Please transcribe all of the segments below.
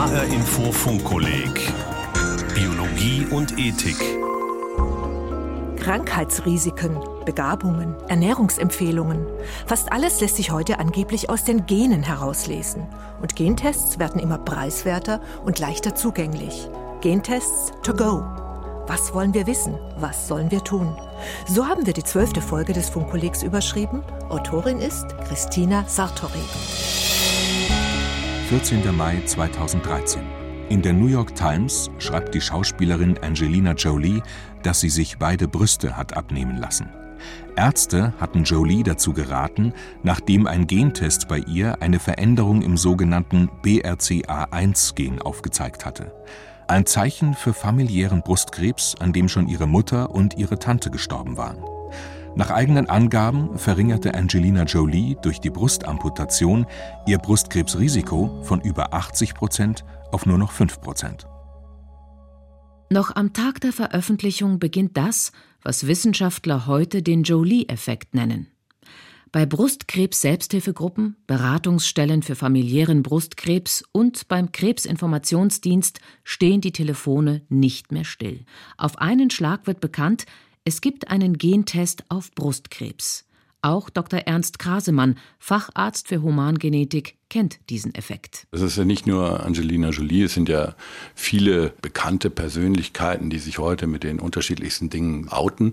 HR Info Funkkolleg Biologie und Ethik. Krankheitsrisiken, Begabungen, Ernährungsempfehlungen. Fast alles lässt sich heute angeblich aus den Genen herauslesen. Und Gentests werden immer preiswerter und leichter zugänglich. Gentests to go. Was wollen wir wissen? Was sollen wir tun? So haben wir die zwölfte Folge des Funkkollegs überschrieben. Autorin ist Christina Sartori. 14. Mai 2013. In der New York Times schreibt die Schauspielerin Angelina Jolie, dass sie sich beide Brüste hat abnehmen lassen. Ärzte hatten Jolie dazu geraten, nachdem ein Gentest bei ihr eine Veränderung im sogenannten BRCA1-Gen aufgezeigt hatte. Ein Zeichen für familiären Brustkrebs, an dem schon ihre Mutter und ihre Tante gestorben waren. Nach eigenen Angaben verringerte Angelina Jolie durch die Brustamputation ihr Brustkrebsrisiko von über 80 Prozent auf nur noch 5 Prozent. Noch am Tag der Veröffentlichung beginnt das, was Wissenschaftler heute den Jolie-Effekt nennen. Bei Brustkrebs-Selbsthilfegruppen, Beratungsstellen für familiären Brustkrebs und beim Krebsinformationsdienst stehen die Telefone nicht mehr still. Auf einen Schlag wird bekannt, es gibt einen Gentest auf Brustkrebs. Auch Dr. Ernst Krasemann, Facharzt für Humangenetik, kennt diesen Effekt. Es ist ja nicht nur Angelina Jolie, es sind ja viele bekannte Persönlichkeiten, die sich heute mit den unterschiedlichsten Dingen outen.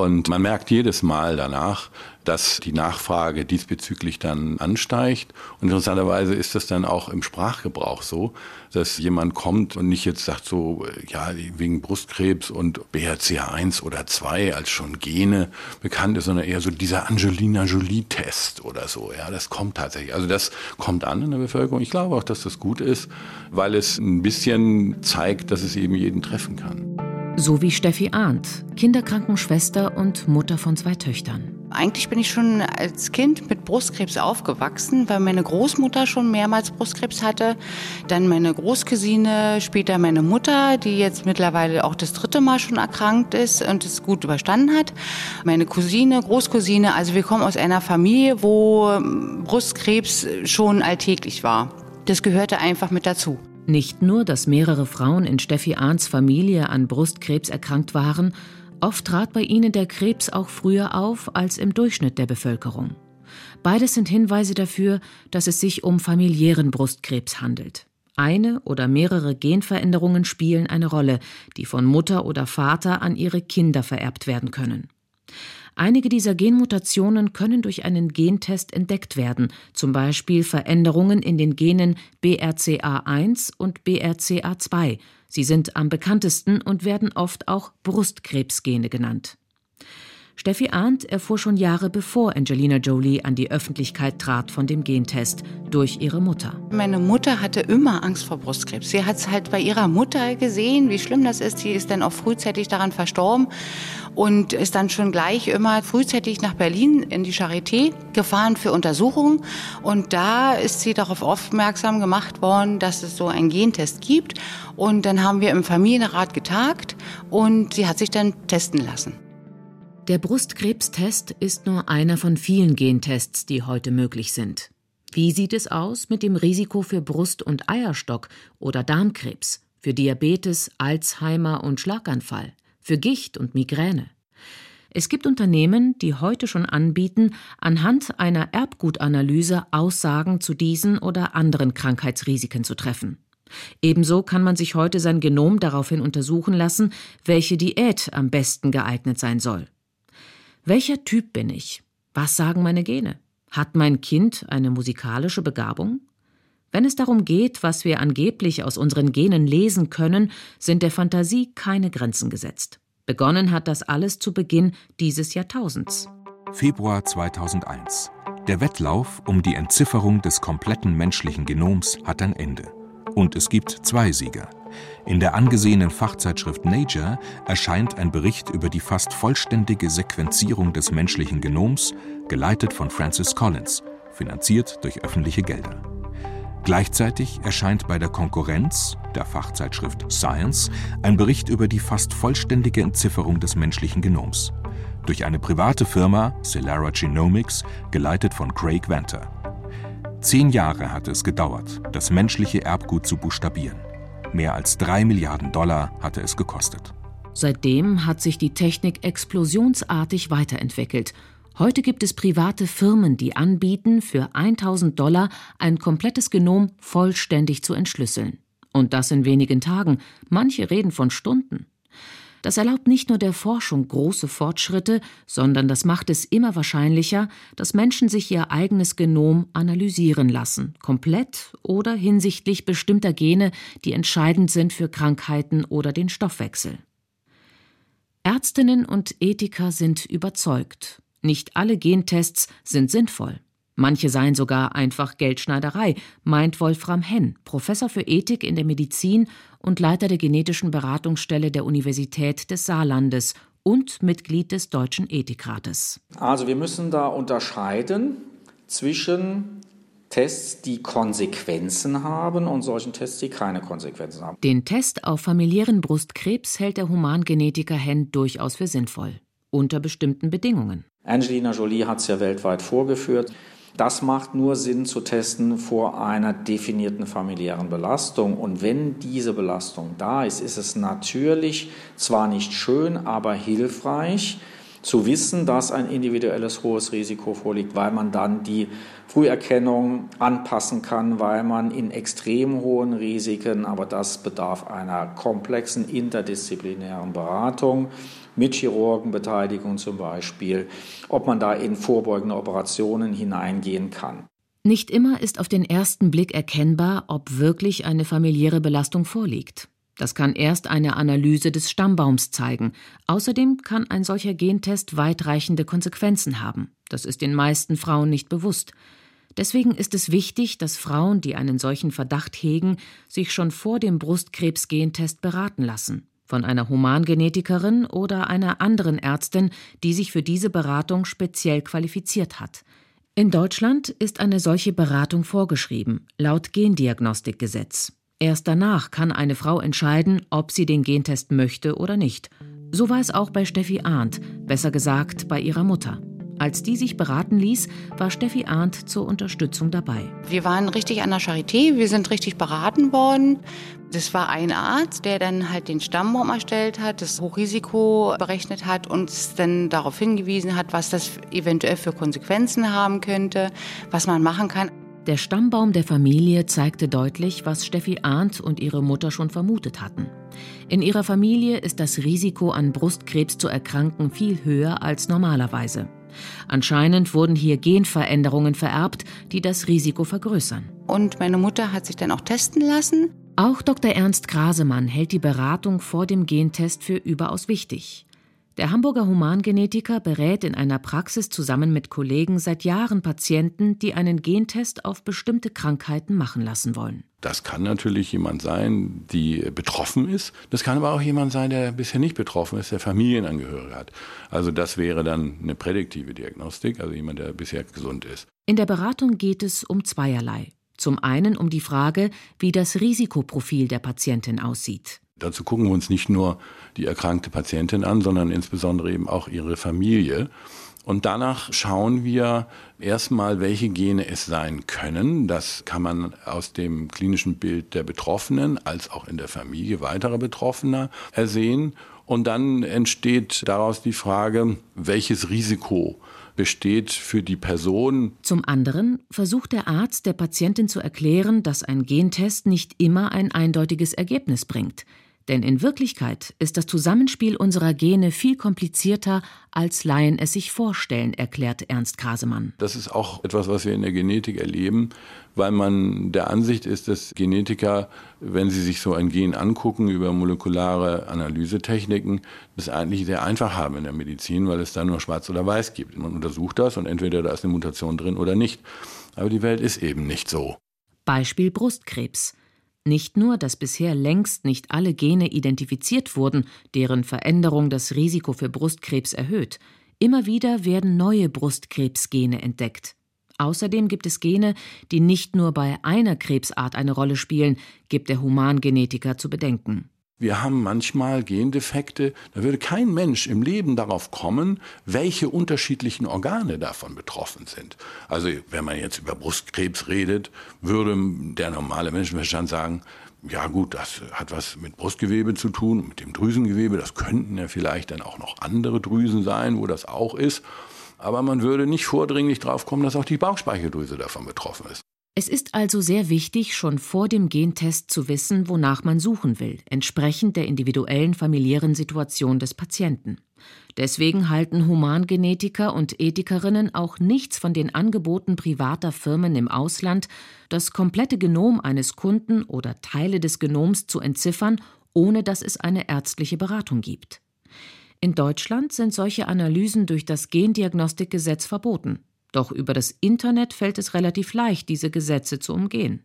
Und man merkt jedes Mal danach, dass die Nachfrage diesbezüglich dann ansteigt. Und interessanterweise ist das dann auch im Sprachgebrauch so, dass jemand kommt und nicht jetzt sagt so, ja, wegen Brustkrebs und BRCA1 oder 2 als schon Gene bekannt ist, sondern eher so dieser Angelina Jolie-Test oder so. Ja, das kommt tatsächlich. Also das kommt an in der Bevölkerung. Ich glaube auch, dass das gut ist, weil es ein bisschen zeigt, dass es eben jeden treffen kann. So wie Steffi Arndt, Kinderkrankenschwester und Mutter von zwei Töchtern. Eigentlich bin ich schon als Kind mit Brustkrebs aufgewachsen, weil meine Großmutter schon mehrmals Brustkrebs hatte. Dann meine Großcousine, später meine Mutter, die jetzt mittlerweile auch das dritte Mal schon erkrankt ist und es gut überstanden hat. Meine Cousine, Großcousine, also wir kommen aus einer Familie, wo Brustkrebs schon alltäglich war. Das gehörte einfach mit dazu. Nicht nur, dass mehrere Frauen in Steffi Ahns Familie an Brustkrebs erkrankt waren, oft trat bei ihnen der Krebs auch früher auf als im Durchschnitt der Bevölkerung. Beides sind Hinweise dafür, dass es sich um familiären Brustkrebs handelt. Eine oder mehrere Genveränderungen spielen eine Rolle, die von Mutter oder Vater an ihre Kinder vererbt werden können. Einige dieser Genmutationen können durch einen Gentest entdeckt werden, zum Beispiel Veränderungen in den Genen BRCA1 und BRCA2. Sie sind am bekanntesten und werden oft auch Brustkrebsgene genannt. Steffi Arndt erfuhr schon Jahre bevor Angelina Jolie an die Öffentlichkeit trat von dem Gentest durch ihre Mutter. Meine Mutter hatte immer Angst vor Brustkrebs. Sie hat es halt bei ihrer Mutter gesehen, wie schlimm das ist. Sie ist dann auch frühzeitig daran verstorben und ist dann schon gleich immer frühzeitig nach Berlin in die Charité gefahren für Untersuchungen. Und da ist sie darauf aufmerksam gemacht worden, dass es so einen Gentest gibt. Und dann haben wir im Familienrat getagt und sie hat sich dann testen lassen. Der Brustkrebstest ist nur einer von vielen Gentests, die heute möglich sind. Wie sieht es aus mit dem Risiko für Brust- und Eierstock oder Darmkrebs, für Diabetes, Alzheimer und Schlaganfall, für Gicht und Migräne? Es gibt Unternehmen, die heute schon anbieten, anhand einer Erbgutanalyse Aussagen zu diesen oder anderen Krankheitsrisiken zu treffen. Ebenso kann man sich heute sein Genom daraufhin untersuchen lassen, welche Diät am besten geeignet sein soll. Welcher Typ bin ich? Was sagen meine Gene? Hat mein Kind eine musikalische Begabung? Wenn es darum geht, was wir angeblich aus unseren Genen lesen können, sind der Fantasie keine Grenzen gesetzt. Begonnen hat das alles zu Beginn dieses Jahrtausends. Februar 2001. Der Wettlauf um die Entzifferung des kompletten menschlichen Genoms hat ein Ende. Und es gibt zwei Sieger. In der angesehenen Fachzeitschrift Nature erscheint ein Bericht über die fast vollständige Sequenzierung des menschlichen Genoms, geleitet von Francis Collins, finanziert durch öffentliche Gelder. Gleichzeitig erscheint bei der Konkurrenz, der Fachzeitschrift Science, ein Bericht über die fast vollständige Entzifferung des menschlichen Genoms. Durch eine private Firma, Celara Genomics, geleitet von Craig Venter. Zehn Jahre hatte es gedauert, das menschliche Erbgut zu buchstabieren. Mehr als drei Milliarden Dollar hatte es gekostet. Seitdem hat sich die Technik explosionsartig weiterentwickelt. Heute gibt es private Firmen, die anbieten, für 1000 Dollar ein komplettes Genom vollständig zu entschlüsseln. Und das in wenigen Tagen. Manche reden von Stunden. Das erlaubt nicht nur der Forschung große Fortschritte, sondern das macht es immer wahrscheinlicher, dass Menschen sich ihr eigenes Genom analysieren lassen, komplett oder hinsichtlich bestimmter Gene, die entscheidend sind für Krankheiten oder den Stoffwechsel. Ärztinnen und Ethiker sind überzeugt. Nicht alle Gentests sind sinnvoll. Manche seien sogar einfach Geldschneiderei, meint Wolfram Henn, Professor für Ethik in der Medizin und Leiter der genetischen Beratungsstelle der Universität des Saarlandes und Mitglied des Deutschen Ethikrates. Also wir müssen da unterscheiden zwischen Tests, die Konsequenzen haben und solchen Tests, die keine Konsequenzen haben. Den Test auf familiären Brustkrebs hält der Humangenetiker Henn durchaus für sinnvoll, unter bestimmten Bedingungen. Angelina Jolie hat es ja weltweit vorgeführt. Das macht nur Sinn zu testen vor einer definierten familiären Belastung. Und wenn diese Belastung da ist, ist es natürlich zwar nicht schön, aber hilfreich, zu wissen, dass ein individuelles hohes Risiko vorliegt, weil man dann die Früherkennung anpassen kann, weil man in extrem hohen Risiken, aber das bedarf einer komplexen interdisziplinären Beratung mit Chirurgenbeteiligung zum Beispiel, ob man da in vorbeugende Operationen hineingehen kann. Nicht immer ist auf den ersten Blick erkennbar, ob wirklich eine familiäre Belastung vorliegt. Das kann erst eine Analyse des Stammbaums zeigen. Außerdem kann ein solcher Gentest weitreichende Konsequenzen haben. Das ist den meisten Frauen nicht bewusst. Deswegen ist es wichtig, dass Frauen, die einen solchen Verdacht hegen, sich schon vor dem Brustkrebs-Gentest beraten lassen. Von einer Humangenetikerin oder einer anderen Ärztin, die sich für diese Beratung speziell qualifiziert hat. In Deutschland ist eine solche Beratung vorgeschrieben, laut Gendiagnostikgesetz. Erst danach kann eine Frau entscheiden, ob sie den Gentest möchte oder nicht. So war es auch bei Steffi Arndt, besser gesagt bei ihrer Mutter. Als die sich beraten ließ, war Steffi Arndt zur Unterstützung dabei. Wir waren richtig an der Charité, wir sind richtig beraten worden. Das war ein Arzt, der dann halt den Stammbaum erstellt hat, das Hochrisiko berechnet hat und uns dann darauf hingewiesen hat, was das eventuell für Konsequenzen haben könnte, was man machen kann. Der Stammbaum der Familie zeigte deutlich, was Steffi Arndt und ihre Mutter schon vermutet hatten. In ihrer Familie ist das Risiko an Brustkrebs zu erkranken viel höher als normalerweise. Anscheinend wurden hier Genveränderungen vererbt, die das Risiko vergrößern. Und meine Mutter hat sich dann auch testen lassen. Auch Dr. Ernst Grasemann hält die Beratung vor dem Gentest für überaus wichtig. Der Hamburger Humangenetiker berät in einer Praxis zusammen mit Kollegen seit Jahren Patienten, die einen Gentest auf bestimmte Krankheiten machen lassen wollen. Das kann natürlich jemand sein, die betroffen ist. Das kann aber auch jemand sein, der bisher nicht betroffen ist, der Familienangehörige hat. Also das wäre dann eine prädiktive Diagnostik, also jemand, der bisher gesund ist. In der Beratung geht es um zweierlei. Zum einen um die Frage, wie das Risikoprofil der Patientin aussieht. Dazu gucken wir uns nicht nur die erkrankte Patientin an, sondern insbesondere eben auch ihre Familie. Und danach schauen wir erstmal, welche Gene es sein können. Das kann man aus dem klinischen Bild der Betroffenen als auch in der Familie weiterer Betroffener ersehen. Und dann entsteht daraus die Frage, welches Risiko besteht für die Person. Zum anderen versucht der Arzt der Patientin zu erklären, dass ein Gentest nicht immer ein eindeutiges Ergebnis bringt. Denn in Wirklichkeit ist das Zusammenspiel unserer Gene viel komplizierter, als Laien es sich vorstellen, erklärt Ernst Krasemann. Das ist auch etwas, was wir in der Genetik erleben, weil man der Ansicht ist, dass Genetiker, wenn sie sich so ein Gen angucken über molekulare Analysetechniken, das eigentlich sehr einfach haben in der Medizin, weil es da nur schwarz oder weiß gibt. Man untersucht das und entweder da ist eine Mutation drin oder nicht. Aber die Welt ist eben nicht so. Beispiel Brustkrebs. Nicht nur, dass bisher längst nicht alle Gene identifiziert wurden, deren Veränderung das Risiko für Brustkrebs erhöht, immer wieder werden neue Brustkrebsgene entdeckt. Außerdem gibt es Gene, die nicht nur bei einer Krebsart eine Rolle spielen, gibt der Humangenetiker zu bedenken. Wir haben manchmal Gendefekte, da würde kein Mensch im Leben darauf kommen, welche unterschiedlichen Organe davon betroffen sind. Also wenn man jetzt über Brustkrebs redet, würde der normale Menschenverstand sagen, ja gut, das hat was mit Brustgewebe zu tun, mit dem Drüsengewebe. Das könnten ja vielleicht dann auch noch andere Drüsen sein, wo das auch ist. Aber man würde nicht vordringlich drauf kommen, dass auch die Bauchspeicheldrüse davon betroffen ist. Es ist also sehr wichtig, schon vor dem Gentest zu wissen, wonach man suchen will, entsprechend der individuellen familiären Situation des Patienten. Deswegen halten Humangenetiker und Ethikerinnen auch nichts von den Angeboten privater Firmen im Ausland, das komplette Genom eines Kunden oder Teile des Genoms zu entziffern, ohne dass es eine ärztliche Beratung gibt. In Deutschland sind solche Analysen durch das Gendiagnostikgesetz verboten. Doch über das Internet fällt es relativ leicht, diese Gesetze zu umgehen.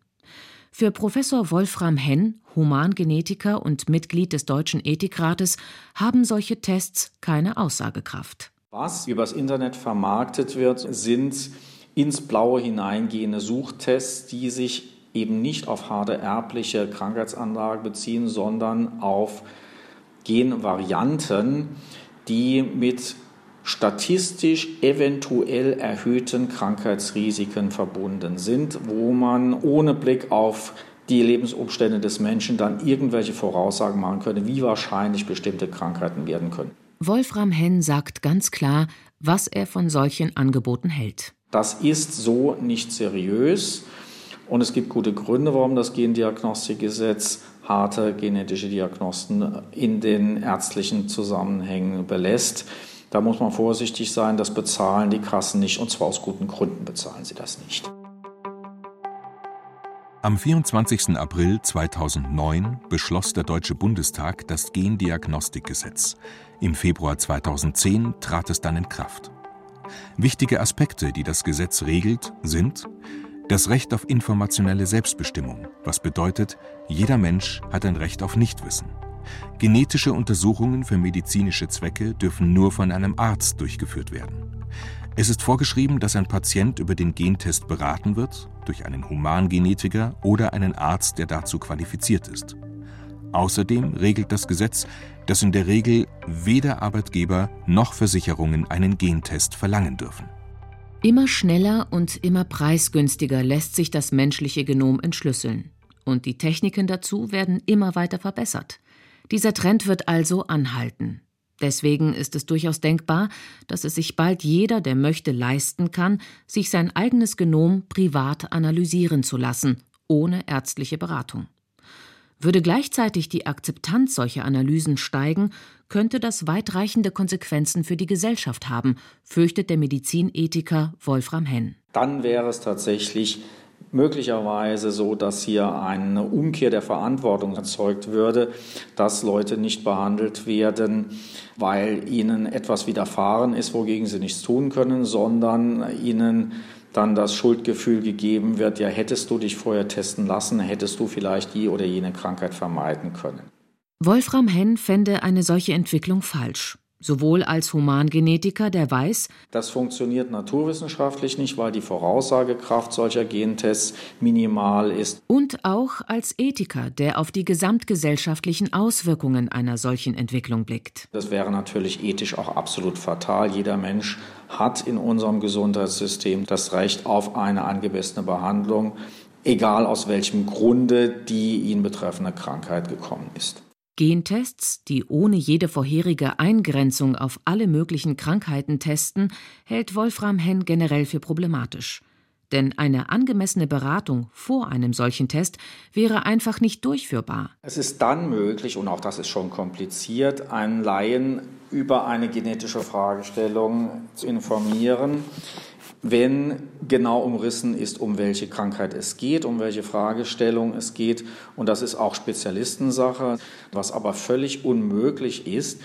Für Professor Wolfram Henn, Humangenetiker und Mitglied des Deutschen Ethikrates, haben solche Tests keine Aussagekraft. Was übers Internet vermarktet wird, sind ins Blaue hineingehende Suchtests, die sich eben nicht auf harte erbliche Krankheitsanlagen beziehen, sondern auf Genvarianten, die mit statistisch eventuell erhöhten Krankheitsrisiken verbunden sind, wo man ohne Blick auf die Lebensumstände des Menschen dann irgendwelche Voraussagen machen könnte, wie wahrscheinlich bestimmte Krankheiten werden können. Wolfram Henn sagt ganz klar, was er von solchen Angeboten hält. Das ist so nicht seriös und es gibt gute Gründe, warum das Gendiagnostikgesetz harte genetische Diagnosten in den ärztlichen Zusammenhängen belässt. Da muss man vorsichtig sein, das bezahlen die Kassen nicht und zwar aus guten Gründen bezahlen sie das nicht. Am 24. April 2009 beschloss der Deutsche Bundestag das Gendiagnostikgesetz. Im Februar 2010 trat es dann in Kraft. Wichtige Aspekte, die das Gesetz regelt, sind das Recht auf informationelle Selbstbestimmung, was bedeutet, jeder Mensch hat ein Recht auf Nichtwissen. Genetische Untersuchungen für medizinische Zwecke dürfen nur von einem Arzt durchgeführt werden. Es ist vorgeschrieben, dass ein Patient über den Gentest beraten wird durch einen Humangenetiker oder einen Arzt, der dazu qualifiziert ist. Außerdem regelt das Gesetz, dass in der Regel weder Arbeitgeber noch Versicherungen einen Gentest verlangen dürfen. Immer schneller und immer preisgünstiger lässt sich das menschliche Genom entschlüsseln. Und die Techniken dazu werden immer weiter verbessert. Dieser Trend wird also anhalten. Deswegen ist es durchaus denkbar, dass es sich bald jeder, der möchte, leisten kann, sich sein eigenes Genom privat analysieren zu lassen, ohne ärztliche Beratung. Würde gleichzeitig die Akzeptanz solcher Analysen steigen, könnte das weitreichende Konsequenzen für die Gesellschaft haben, fürchtet der Medizinethiker Wolfram Henn. Dann wäre es tatsächlich möglicherweise so, dass hier eine Umkehr der Verantwortung erzeugt würde, dass Leute nicht behandelt werden, weil ihnen etwas widerfahren ist, wogegen sie nichts tun können, sondern ihnen dann das Schuldgefühl gegeben wird, ja, hättest du dich vorher testen lassen, hättest du vielleicht die oder jene Krankheit vermeiden können. Wolfram Henn fände eine solche Entwicklung falsch sowohl als Humangenetiker, der weiß, das funktioniert naturwissenschaftlich nicht, weil die Voraussagekraft solcher Gentests minimal ist. Und auch als Ethiker, der auf die gesamtgesellschaftlichen Auswirkungen einer solchen Entwicklung blickt. Das wäre natürlich ethisch auch absolut fatal. Jeder Mensch hat in unserem Gesundheitssystem das Recht auf eine angemessene Behandlung, egal aus welchem Grunde die ihn betreffende Krankheit gekommen ist. Gentests, die ohne jede vorherige Eingrenzung auf alle möglichen Krankheiten testen, hält Wolfram Henn generell für problematisch. Denn eine angemessene Beratung vor einem solchen Test wäre einfach nicht durchführbar. Es ist dann möglich, und auch das ist schon kompliziert, einen Laien über eine genetische Fragestellung zu informieren, wenn genau umrissen ist, um welche Krankheit es geht, um welche Fragestellung es geht. Und das ist auch Spezialistensache. Was aber völlig unmöglich ist,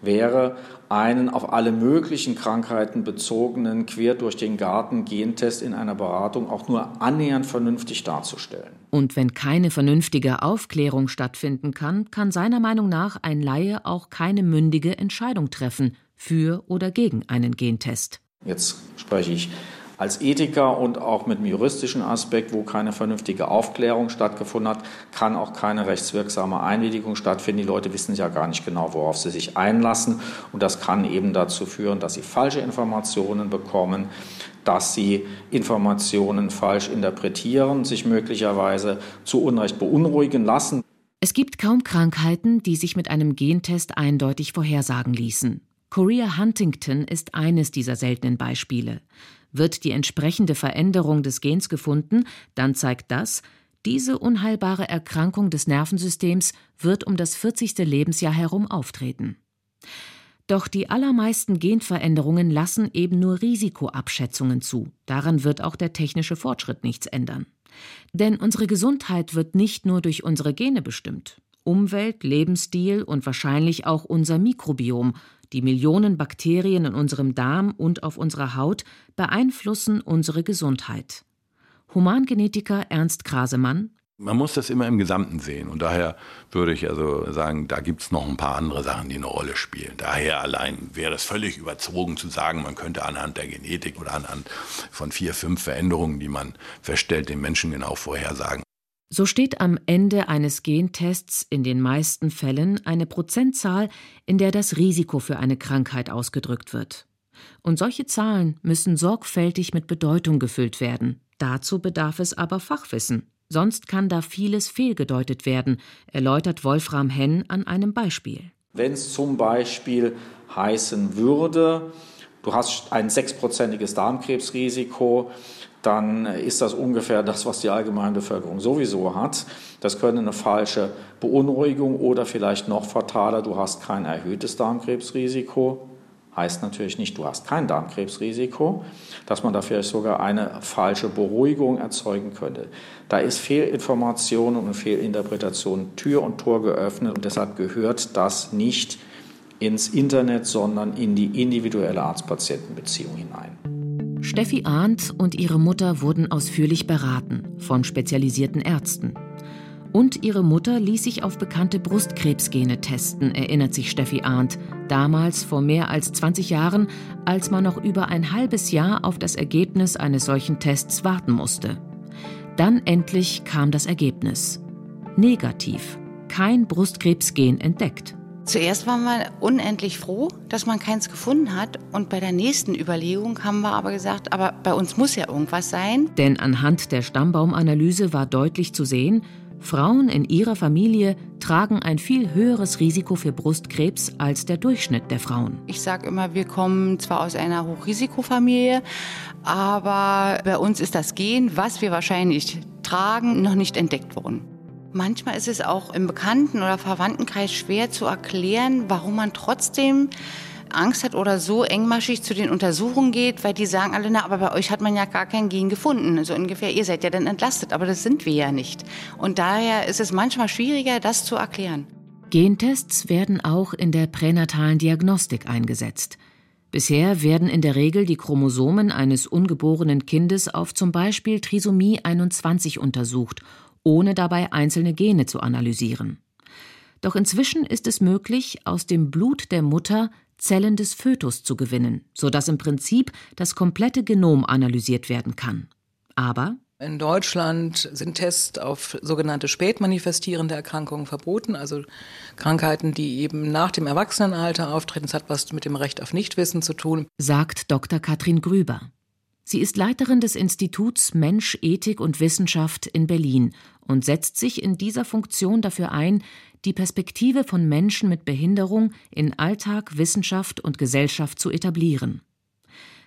wäre einen auf alle möglichen Krankheiten bezogenen quer durch den Garten Gentest in einer Beratung auch nur annähernd vernünftig darzustellen. Und wenn keine vernünftige Aufklärung stattfinden kann, kann seiner Meinung nach ein Laie auch keine mündige Entscheidung treffen für oder gegen einen Gentest. Jetzt spreche ich Als Ethiker und auch mit dem juristischen Aspekt, wo keine vernünftige Aufklärung stattgefunden hat, kann auch keine rechtswirksame Einwilligung stattfinden. Die Leute wissen ja gar nicht genau, worauf sie sich einlassen. Und das kann eben dazu führen, dass sie falsche Informationen bekommen, dass sie Informationen falsch interpretieren, sich möglicherweise zu Unrecht beunruhigen lassen. Es gibt kaum Krankheiten, die sich mit einem Gentest eindeutig vorhersagen ließen. Korea Huntington ist eines dieser seltenen Beispiele. Wird die entsprechende Veränderung des Gens gefunden, dann zeigt das, diese unheilbare Erkrankung des Nervensystems wird um das 40. Lebensjahr herum auftreten. Doch die allermeisten Genveränderungen lassen eben nur Risikoabschätzungen zu. Daran wird auch der technische Fortschritt nichts ändern. Denn unsere Gesundheit wird nicht nur durch unsere Gene bestimmt. Umwelt, Lebensstil und wahrscheinlich auch unser Mikrobiom, die Millionen Bakterien in unserem Darm und auf unserer Haut beeinflussen unsere Gesundheit. Humangenetiker Ernst Krasemann man muss das immer im Gesamten sehen. Und daher würde ich also sagen, da gibt es noch ein paar andere Sachen, die eine Rolle spielen. Daher allein wäre es völlig überzogen zu sagen, man könnte anhand der Genetik oder anhand von vier, fünf Veränderungen, die man feststellt, den Menschen genau vorhersagen. So steht am Ende eines Gentests in den meisten Fällen eine Prozentzahl, in der das Risiko für eine Krankheit ausgedrückt wird. Und solche Zahlen müssen sorgfältig mit Bedeutung gefüllt werden. Dazu bedarf es aber Fachwissen. Sonst kann da vieles fehlgedeutet werden, erläutert Wolfram Henn an einem Beispiel. Wenn es zum Beispiel heißen würde, du hast ein sechsprozentiges Darmkrebsrisiko, dann ist das ungefähr das, was die Allgemeinbevölkerung sowieso hat. Das könnte eine falsche Beunruhigung oder vielleicht noch fataler, du hast kein erhöhtes Darmkrebsrisiko heißt natürlich nicht, du hast kein Darmkrebsrisiko, dass man da vielleicht sogar eine falsche Beruhigung erzeugen könnte. Da ist Fehlinformation und Fehlinterpretation Tür und Tor geöffnet und deshalb gehört das nicht ins Internet, sondern in die individuelle Arzt-Patienten-Beziehung hinein. Steffi Arndt und ihre Mutter wurden ausführlich beraten von spezialisierten Ärzten. Und ihre Mutter ließ sich auf bekannte Brustkrebsgene testen, erinnert sich Steffi Arndt, damals vor mehr als 20 Jahren, als man noch über ein halbes Jahr auf das Ergebnis eines solchen Tests warten musste. Dann endlich kam das Ergebnis. Negativ. Kein Brustkrebsgen entdeckt. Zuerst waren wir unendlich froh, dass man keins gefunden hat. Und bei der nächsten Überlegung haben wir aber gesagt, aber bei uns muss ja irgendwas sein. Denn anhand der Stammbaumanalyse war deutlich zu sehen, Frauen in ihrer Familie tragen ein viel höheres Risiko für Brustkrebs als der Durchschnitt der Frauen. Ich sage immer, wir kommen zwar aus einer Hochrisikofamilie, aber bei uns ist das Gen, was wir wahrscheinlich tragen, noch nicht entdeckt worden. Manchmal ist es auch im Bekannten- oder Verwandtenkreis schwer zu erklären, warum man trotzdem Angst hat oder so engmaschig zu den Untersuchungen geht, weil die sagen alle, na, aber bei euch hat man ja gar kein Gen gefunden. So ungefähr, ihr seid ja dann entlastet, aber das sind wir ja nicht. Und daher ist es manchmal schwieriger, das zu erklären. Gentests werden auch in der pränatalen Diagnostik eingesetzt. Bisher werden in der Regel die Chromosomen eines ungeborenen Kindes auf zum Beispiel Trisomie 21 untersucht, ohne dabei einzelne Gene zu analysieren. Doch inzwischen ist es möglich, aus dem Blut der Mutter Zellen des Fötus zu gewinnen, sodass im Prinzip das komplette Genom analysiert werden kann. Aber in Deutschland sind Tests auf sogenannte spätmanifestierende Erkrankungen verboten, also Krankheiten, die eben nach dem Erwachsenenalter auftreten. Das hat was mit dem Recht auf Nichtwissen zu tun, sagt Dr. Katrin Grüber. Sie ist Leiterin des Instituts Mensch, Ethik und Wissenschaft in Berlin und setzt sich in dieser Funktion dafür ein, die Perspektive von Menschen mit Behinderung in Alltag, Wissenschaft und Gesellschaft zu etablieren.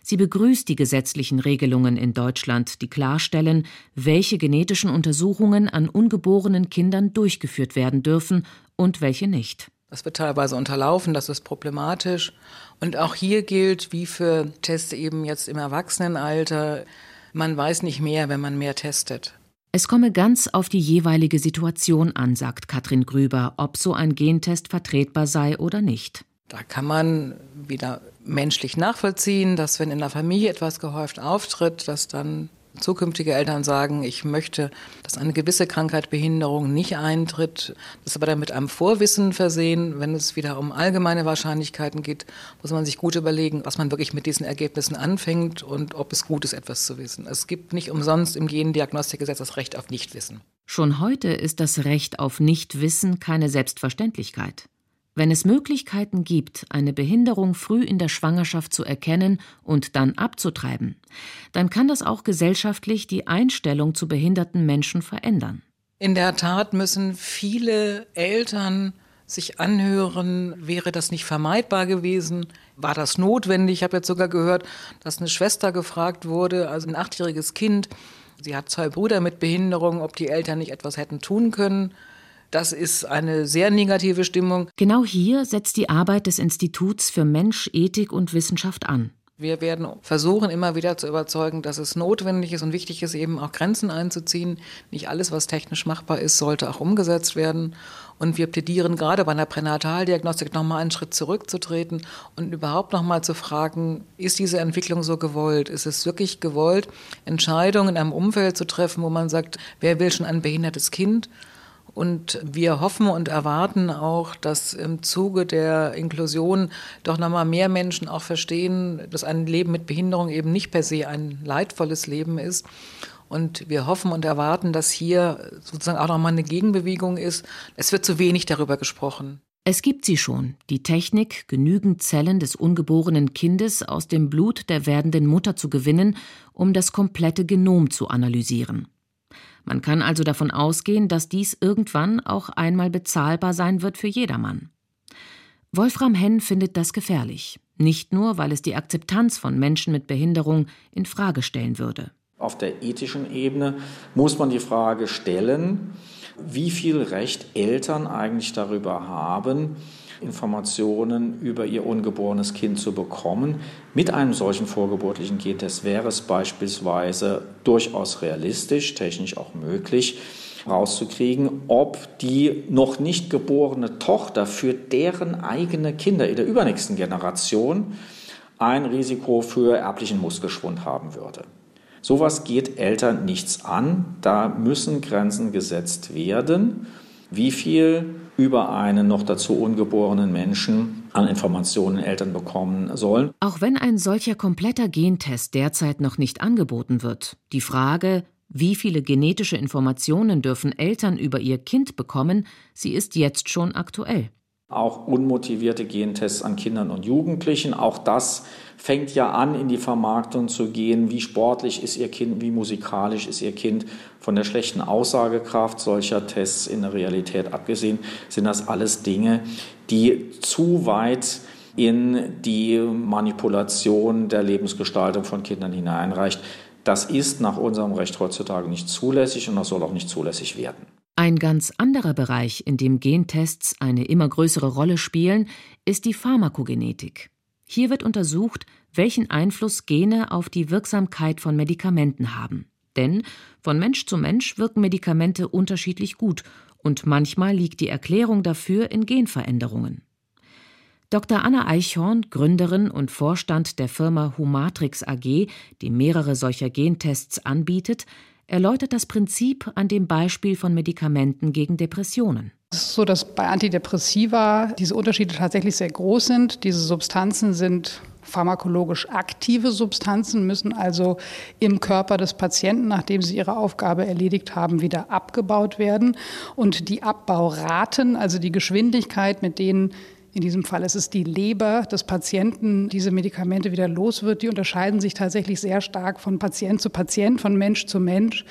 Sie begrüßt die gesetzlichen Regelungen in Deutschland, die klarstellen, welche genetischen Untersuchungen an ungeborenen Kindern durchgeführt werden dürfen und welche nicht. Das wird teilweise unterlaufen, das ist problematisch. Und auch hier gilt, wie für Tests eben jetzt im Erwachsenenalter, man weiß nicht mehr, wenn man mehr testet. Es komme ganz auf die jeweilige Situation an, sagt Katrin Grüber, ob so ein Gentest vertretbar sei oder nicht. Da kann man wieder menschlich nachvollziehen, dass wenn in der Familie etwas gehäuft auftritt, dass dann zukünftige Eltern sagen, ich möchte, dass eine gewisse Krankheit, Behinderung nicht eintritt, das aber dann mit einem Vorwissen versehen. Wenn es wieder um allgemeine Wahrscheinlichkeiten geht, muss man sich gut überlegen, was man wirklich mit diesen Ergebnissen anfängt und ob es gut ist, etwas zu wissen. Es gibt nicht umsonst im Gendiagnostikgesetz das Recht auf Nichtwissen. Schon heute ist das Recht auf Nichtwissen keine Selbstverständlichkeit. Wenn es Möglichkeiten gibt, eine Behinderung früh in der Schwangerschaft zu erkennen und dann abzutreiben, dann kann das auch gesellschaftlich die Einstellung zu behinderten Menschen verändern. In der Tat müssen viele Eltern sich anhören, wäre das nicht vermeidbar gewesen? War das notwendig? Ich habe jetzt sogar gehört, dass eine Schwester gefragt wurde, also ein achtjähriges Kind, sie hat zwei Brüder mit Behinderung, ob die Eltern nicht etwas hätten tun können. Das ist eine sehr negative Stimmung. Genau hier setzt die Arbeit des Instituts für Mensch, Ethik und Wissenschaft an. Wir werden versuchen, immer wieder zu überzeugen, dass es notwendig ist und wichtig ist, eben auch Grenzen einzuziehen. Nicht alles, was technisch machbar ist, sollte auch umgesetzt werden. Und wir plädieren gerade bei einer Pränataldiagnostik nochmal einen Schritt zurückzutreten und überhaupt nochmal zu fragen, ist diese Entwicklung so gewollt? Ist es wirklich gewollt, Entscheidungen in einem Umfeld zu treffen, wo man sagt, wer will schon ein behindertes Kind? Und wir hoffen und erwarten auch, dass im Zuge der Inklusion doch nochmal mehr Menschen auch verstehen, dass ein Leben mit Behinderung eben nicht per se ein leidvolles Leben ist. Und wir hoffen und erwarten, dass hier sozusagen auch nochmal eine Gegenbewegung ist. Es wird zu wenig darüber gesprochen. Es gibt sie schon, die Technik, genügend Zellen des ungeborenen Kindes aus dem Blut der werdenden Mutter zu gewinnen, um das komplette Genom zu analysieren. Man kann also davon ausgehen, dass dies irgendwann auch einmal bezahlbar sein wird für jedermann. Wolfram Henn findet das gefährlich, nicht nur, weil es die Akzeptanz von Menschen mit Behinderung in Frage stellen würde. Auf der ethischen Ebene muss man die Frage stellen, wie viel Recht Eltern eigentlich darüber haben, Informationen über ihr ungeborenes Kind zu bekommen. Mit einem solchen vorgeburtlichen Gentest wäre es beispielsweise durchaus realistisch, technisch auch möglich, rauszukriegen, ob die noch nicht geborene Tochter für deren eigene Kinder in der übernächsten Generation ein Risiko für erblichen Muskelschwund haben würde. Sowas geht Eltern nichts an. Da müssen Grenzen gesetzt werden. Wie viel über einen noch dazu ungeborenen Menschen an Informationen Eltern bekommen sollen. Auch wenn ein solcher kompletter Gentest derzeit noch nicht angeboten wird, die Frage, wie viele genetische Informationen dürfen Eltern über ihr Kind bekommen, sie ist jetzt schon aktuell. Auch unmotivierte Gentests an Kindern und Jugendlichen, auch das fängt ja an, in die Vermarktung zu gehen. Wie sportlich ist Ihr Kind, wie musikalisch ist Ihr Kind? Von der schlechten Aussagekraft solcher Tests in der Realität abgesehen, sind das alles Dinge, die zu weit in die Manipulation der Lebensgestaltung von Kindern hineinreicht. Das ist nach unserem Recht heutzutage nicht zulässig und das soll auch nicht zulässig werden. Ein ganz anderer Bereich, in dem Gentests eine immer größere Rolle spielen, ist die Pharmakogenetik. Hier wird untersucht, welchen Einfluss Gene auf die Wirksamkeit von Medikamenten haben. Denn von Mensch zu Mensch wirken Medikamente unterschiedlich gut und manchmal liegt die Erklärung dafür in Genveränderungen. Dr. Anna Eichhorn, Gründerin und Vorstand der Firma Humatrix AG, die mehrere solcher Gentests anbietet, erläutert das Prinzip an dem Beispiel von Medikamenten gegen Depressionen. Es ist so, dass bei Antidepressiva diese Unterschiede tatsächlich sehr groß sind. Diese Substanzen sind pharmakologisch aktive Substanzen, müssen also im Körper des Patienten, nachdem sie ihre Aufgabe erledigt haben, wieder abgebaut werden. Und die Abbauraten, also die Geschwindigkeit, mit denen in diesem Fall ist es die Leber des Patienten, diese Medikamente wieder los wird. Die unterscheiden sich tatsächlich sehr stark von Patient zu Patient, von Mensch zu Mensch.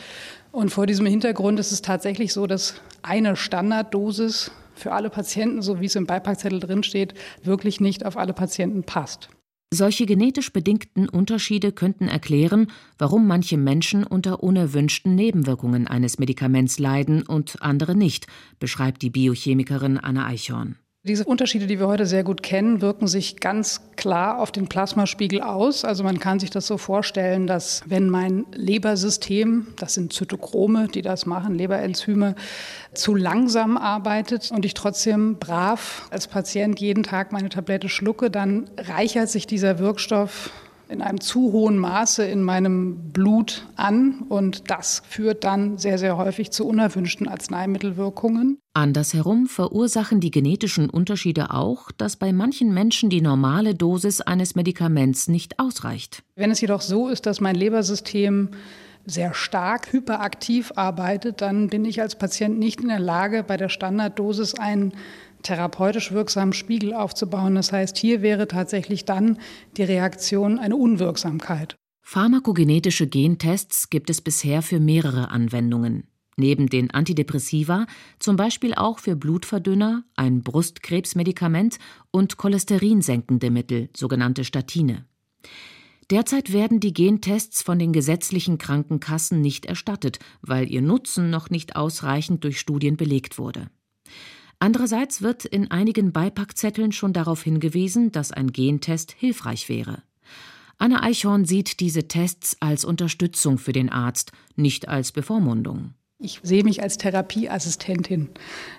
Und vor diesem Hintergrund ist es tatsächlich so, dass eine Standarddosis für alle Patienten, so wie es im Beipackzettel drinsteht, wirklich nicht auf alle Patienten passt. Solche genetisch bedingten Unterschiede könnten erklären, warum manche Menschen unter unerwünschten Nebenwirkungen eines Medikaments leiden und andere nicht, beschreibt die Biochemikerin Anna Eichhorn. Diese Unterschiede, die wir heute sehr gut kennen, wirken sich ganz klar auf den Plasmaspiegel aus. Also man kann sich das so vorstellen, dass wenn mein Lebersystem, das sind Zytochrome, die das machen, Leberenzyme, zu langsam arbeitet und ich trotzdem brav als Patient jeden Tag meine Tablette schlucke, dann reichert sich dieser Wirkstoff in einem zu hohen Maße in meinem Blut an und das führt dann sehr, sehr häufig zu unerwünschten Arzneimittelwirkungen. Andersherum verursachen die genetischen Unterschiede auch, dass bei manchen Menschen die normale Dosis eines Medikaments nicht ausreicht. Wenn es jedoch so ist, dass mein Lebersystem sehr stark hyperaktiv arbeitet, dann bin ich als Patient nicht in der Lage, bei der Standarddosis einen therapeutisch wirksamen Spiegel aufzubauen. Das heißt, hier wäre tatsächlich dann die Reaktion eine Unwirksamkeit. Pharmakogenetische Gentests gibt es bisher für mehrere Anwendungen. Neben den Antidepressiva zum Beispiel auch für Blutverdünner, ein Brustkrebsmedikament und cholesterinsenkende Mittel, sogenannte Statine. Derzeit werden die Gentests von den gesetzlichen Krankenkassen nicht erstattet, weil ihr Nutzen noch nicht ausreichend durch Studien belegt wurde. Andererseits wird in einigen Beipackzetteln schon darauf hingewiesen, dass ein Gentest hilfreich wäre. Anne Eichhorn sieht diese Tests als Unterstützung für den Arzt, nicht als Bevormundung. Ich sehe mich als Therapieassistentin.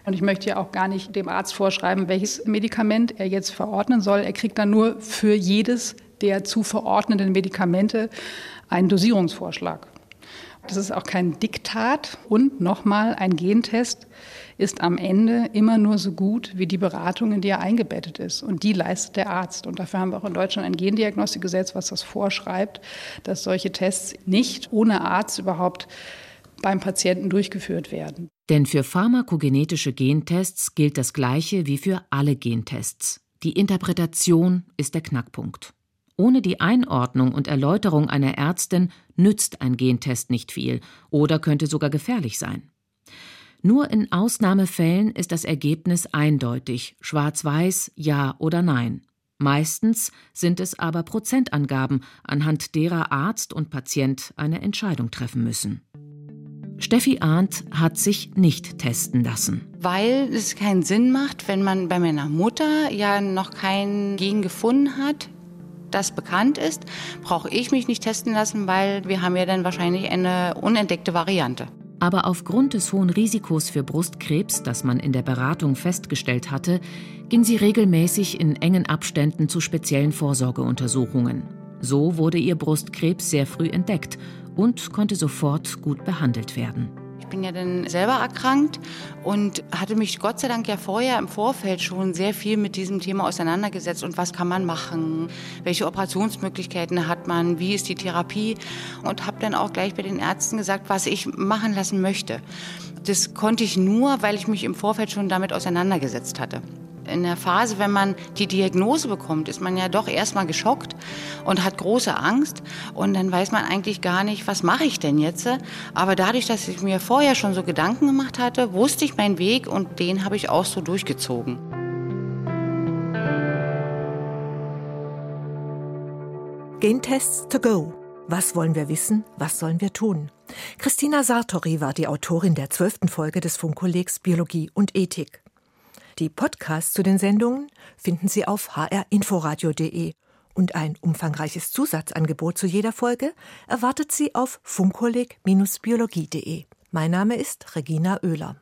Und ich möchte ja auch gar nicht dem Arzt vorschreiben, welches Medikament er jetzt verordnen soll. Er kriegt dann nur für jedes der zu verordnenden Medikamente einen Dosierungsvorschlag. Das ist auch kein Diktat. Und nochmal, ein Gentest ist am Ende immer nur so gut wie die Beratung, in die er eingebettet ist. Und die leistet der Arzt. Und dafür haben wir auch in Deutschland ein Gendiagnostikgesetz, was das vorschreibt, dass solche Tests nicht ohne Arzt überhaupt beim Patienten durchgeführt werden. Denn für pharmakogenetische Gentests gilt das Gleiche wie für alle Gentests. Die Interpretation ist der Knackpunkt. Ohne die Einordnung und Erläuterung einer Ärztin nützt ein Gentest nicht viel oder könnte sogar gefährlich sein. Nur in Ausnahmefällen ist das Ergebnis eindeutig, schwarz-weiß, ja oder nein. Meistens sind es aber Prozentangaben, anhand derer Arzt und Patient eine Entscheidung treffen müssen. Steffi Arndt hat sich nicht testen lassen. Weil es keinen Sinn macht, wenn man bei meiner Mutter ja noch kein Gen gefunden hat, das bekannt ist, brauche ich mich nicht testen lassen, weil wir haben ja dann wahrscheinlich eine unentdeckte Variante. Aber aufgrund des hohen Risikos für Brustkrebs, das man in der Beratung festgestellt hatte, ging sie regelmäßig in engen Abständen zu speziellen Vorsorgeuntersuchungen. So wurde ihr Brustkrebs sehr früh entdeckt und konnte sofort gut behandelt werden bin ja dann selber erkrankt und hatte mich Gott sei Dank ja vorher im Vorfeld schon sehr viel mit diesem Thema auseinandergesetzt und was kann man machen, welche Operationsmöglichkeiten hat man, wie ist die Therapie und habe dann auch gleich bei den Ärzten gesagt, was ich machen lassen möchte. Das konnte ich nur, weil ich mich im Vorfeld schon damit auseinandergesetzt hatte in der Phase, wenn man die Diagnose bekommt, ist man ja doch erstmal geschockt und hat große Angst und dann weiß man eigentlich gar nicht, was mache ich denn jetzt? Aber dadurch, dass ich mir vorher schon so Gedanken gemacht hatte, wusste ich meinen Weg und den habe ich auch so durchgezogen. Gentests to go. Was wollen wir wissen? Was sollen wir tun? Christina Sartori war die Autorin der zwölften Folge des Funkkollegs Biologie und Ethik. Die Podcasts zu den Sendungen finden Sie auf hrinforadio.de und ein umfangreiches Zusatzangebot zu jeder Folge erwartet Sie auf funkkolleg-biologie.de. Mein Name ist Regina Oehler.